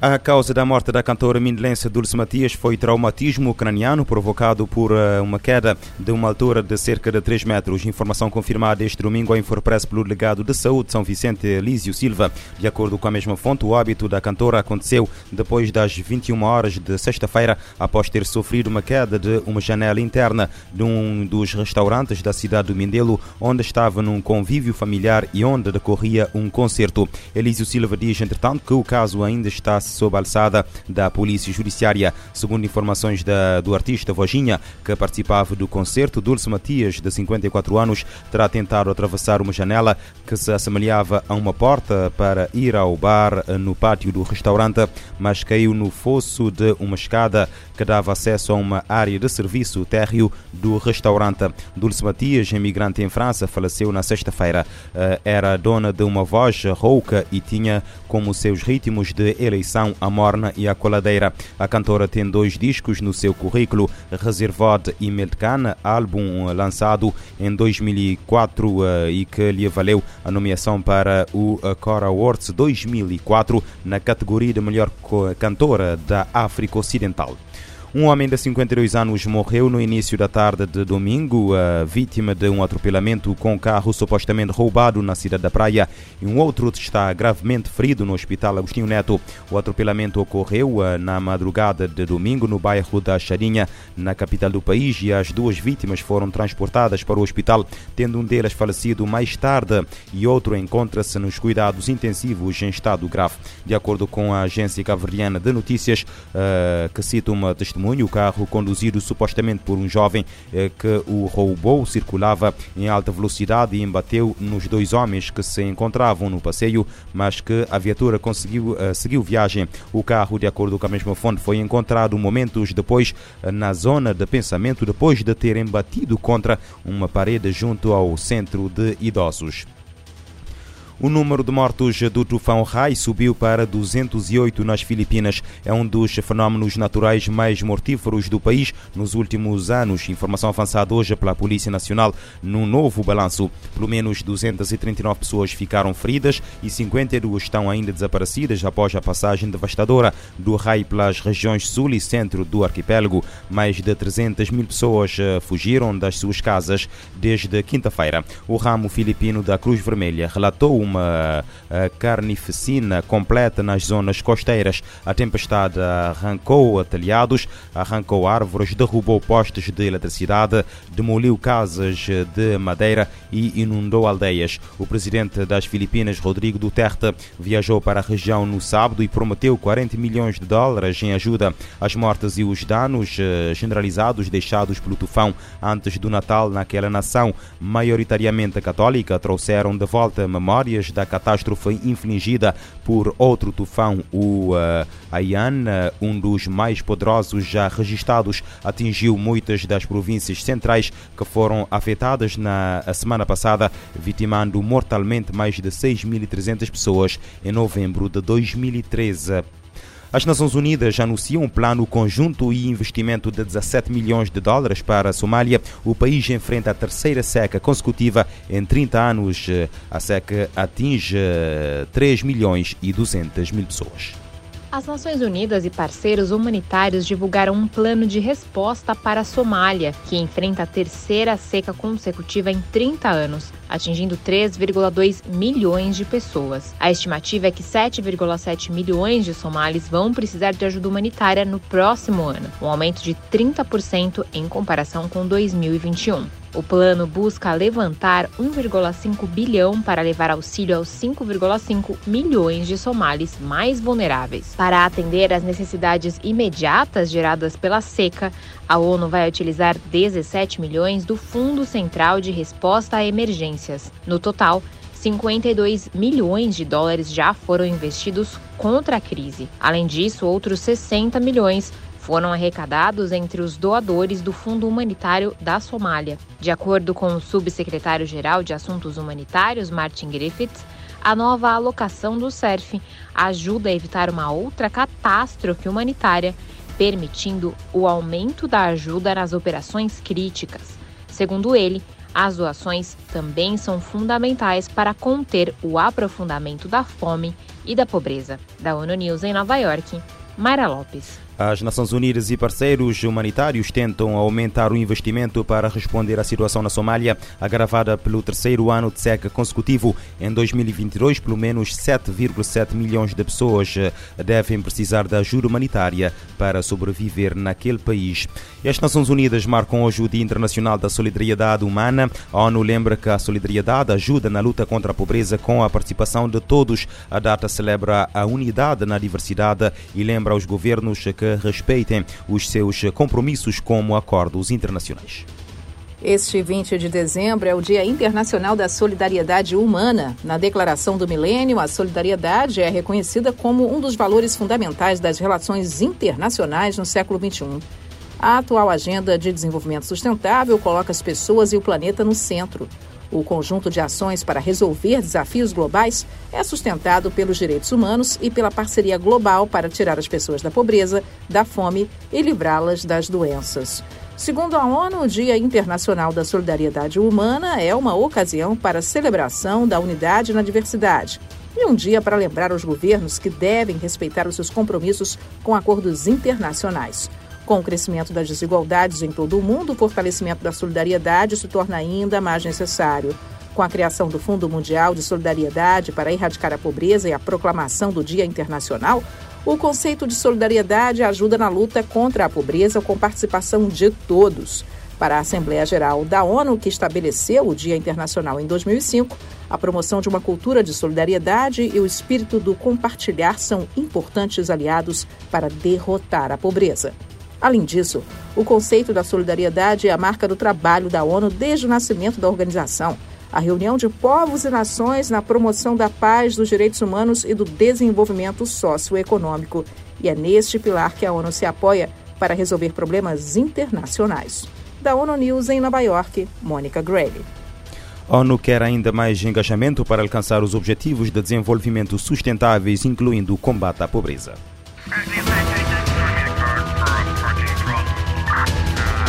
A causa da morte da cantora mindelense Dulce Matias foi traumatismo craniano provocado por eh, uma queda de uma altura de cerca de 3 metros. Informação confirmada este domingo à Infopress pelo delegado de saúde de São Vicente, Elísio Silva. De acordo com a mesma fonte, o óbito da cantora aconteceu depois das 21 horas de sexta-feira, após ter sofrido uma queda de uma janela interna de um dos restaurantes da cidade do Mindelo, onde estava num convívio familiar e onde decorria um concerto. Elísio Silva diz, entretanto, que o caso ainda está sob a alçada da Polícia Judiciária. Segundo informações da, do artista Vojinha, que participava do concerto, Dulce Matias, de 54 anos, terá tentado atravessar uma janela que se assemelhava a uma porta para ir ao bar no pátio do restaurante, mas caiu no fosso de uma escada que dava acesso a uma área de serviço térreo do restaurante. Dulce Matias, imigrante em França, faleceu na sexta-feira. Eh, era dona de uma voz rouca e tinha como seus ritmos de eleição a Morna e a Coladeira. A cantora tem dois discos no seu currículo, Reservod e Meltcan, álbum lançado em 2004 eh, e que lhe valeu a nomeação para o Cora Awards 2004 na categoria de melhor cantora da África Ocidental. Um homem de 52 anos morreu no início da tarde de domingo, vítima de um atropelamento com um carro supostamente roubado na cidade da Praia, e um outro está gravemente ferido no Hospital Agostinho Neto. O atropelamento ocorreu ah, na madrugada de domingo no bairro da Charinha, na capital do país, e as duas vítimas foram transportadas para o hospital, tendo um deles falecido mais tarde e outro encontra-se nos cuidados intensivos em estado grave. De acordo com a agência caverdiana de notícias, ah, que cita uma testemunha testemunho, o carro conduzido supostamente por um jovem eh, que o roubou circulava em alta velocidade e embateu nos dois homens que se encontravam no passeio, mas que a viatura conseguiu uh, seguir viagem. O carro, de acordo com a mesma fonte, foi encontrado momentos depois uh, na zona de pensamento, depois de ter embatido contra uma parede junto ao centro de idosos. O número de mortos do tufão Rai subiu para 208 nas Filipinas. É um dos fenómenos naturais mais mortíferos do país nos últimos anos. Informação avançada hoje pela Polícia Nacional num novo balanço. Pelo menos 239 pessoas ficaram feridas e 52 estão ainda desaparecidas após a passagem devastadora do Rai pelas regiões sul e centro do arquipélago. Mais de 300 mil pessoas eh, fugiram das suas casas desde quinta-feira. O ramo filipino da Cruz Vermelha relatou uma carnificina completa nas zonas costeiras. A tempestade arrancou telhados, arrancou árvores, derrubou postes de eletricidade, demoliu casas de madeira e inundou aldeias. O presidente das Filipinas, Rodrigo Duterte, viajou para a região no sábado e prometeu 40 milhões de dólares em ajuda às mortes e os danos eh, generalizados deixados pelo tufão antes do Natal naquela nação maioritariamente católica. Trouxeram de volta memórias da catástrofe infligida por outro tufão, o uh, Ayan, uh, um dos mais poderosos já registrados, atingiu muitas das províncias centrais que foram afetadas na semana passada, vitimando mortalmente mais de 6.300 pessoas em novembro de 2013. As Nações Unidas anunciam um plano conjunto e investimento de 17 milhões de dólares para a Somália. O país enfrenta a terceira seca consecutiva em 30 anos. A seca atinge 3 milhões e 200 mil pessoas. As Nações Unidas e parceiros humanitários divulgaram um plano de resposta para a Somália, que enfrenta a terceira seca consecutiva em 30 anos, atingindo 3,2 milhões de pessoas. A estimativa é que 7,7 milhões de somalis vão precisar de ajuda humanitária no próximo ano, um aumento de 30% em comparação com 2021. O plano busca levantar 1,5 bilhão para levar auxílio aos 5,5 milhões de somalis mais vulneráveis. Para atender às necessidades imediatas geradas pela seca, a ONU vai utilizar 17 milhões do Fundo Central de Resposta a Emergências. No total, 52 milhões de dólares já foram investidos contra a crise. Além disso, outros 60 milhões foram arrecadados entre os doadores do Fundo Humanitário da Somália. De acordo com o subsecretário-geral de Assuntos Humanitários, Martin Griffiths, a nova alocação do SERF ajuda a evitar uma outra catástrofe humanitária, permitindo o aumento da ajuda nas operações críticas. Segundo ele, As doações também são fundamentais para conter o aprofundamento da fome e da pobreza. Da ONU News em Nova York, Mayra Lopes. As Nações Unidas e parceiros humanitários tentam aumentar o investimento para responder à situação na Somália, agravada pelo terceiro ano de seca consecutivo. Em 2022, pelo menos 7,7 milhões de pessoas devem precisar de ajuda humanitária para sobreviver naquele país. E as Nações Unidas marcam hoje o Dia Internacional da Solidariedade Humana. A ONU lembra que a solidariedade ajuda na luta contra a pobreza com a participação de todos. A data celebra a unidade na diversidade e lembra aos governos que respeitem os seus compromissos como acordos internacionais. Este 20 de dezembro é o Dia Internacional da Solidariedade Humana. Na Declaração do Milênio, a solidariedade é reconhecida como um dos valores fundamentais das relações internacionais no século XXI. A atual Agenda de Desenvolvimento Sustentável coloca as pessoas e o planeta no centro. O conjunto de ações para resolver desafios globais é sustentado pelos direitos humanos e pela parceria global para tirar as pessoas da pobreza, da fome e livrá-las das doenças. Segundo a ONU, o Dia Internacional da Solidariedade Humana é uma ocasião para a celebração da unidade na diversidade e um dia para lembrar aos governos que devem respeitar os seus compromissos com acordos internacionais. Com o crescimento das desigualdades em todo o mundo, o fortalecimento da solidariedade se torna ainda mais necessário. Com a criação do Fundo Mundial de Solidariedade para erradicar a pobreza e a proclamação do Dia Internacional, o conceito de solidariedade ajuda na luta contra a pobreza com participação de todos. Para a Assembleia Geral da ONU, que estabeleceu o Dia Internacional em 2005, a promoção de uma cultura de solidariedade e o espírito do compartilhar são importantes aliados para derrotar a pobreza. Além disso, o conceito da solidariedade é a marca do trabalho da ONU desde o nascimento da organização. A reunião de povos e nações na promoção da paz, dos direitos humanos e do desenvolvimento socioeconômico. E é neste pilar que a ONU se apoia para resolver problemas internacionais. Da ONU News em Nova York, Mônica Grayle. A ONU quer ainda mais engajamento para alcançar os objetivos de desenvolvimento sustentáveis, incluindo o combate à pobreza. any trouble.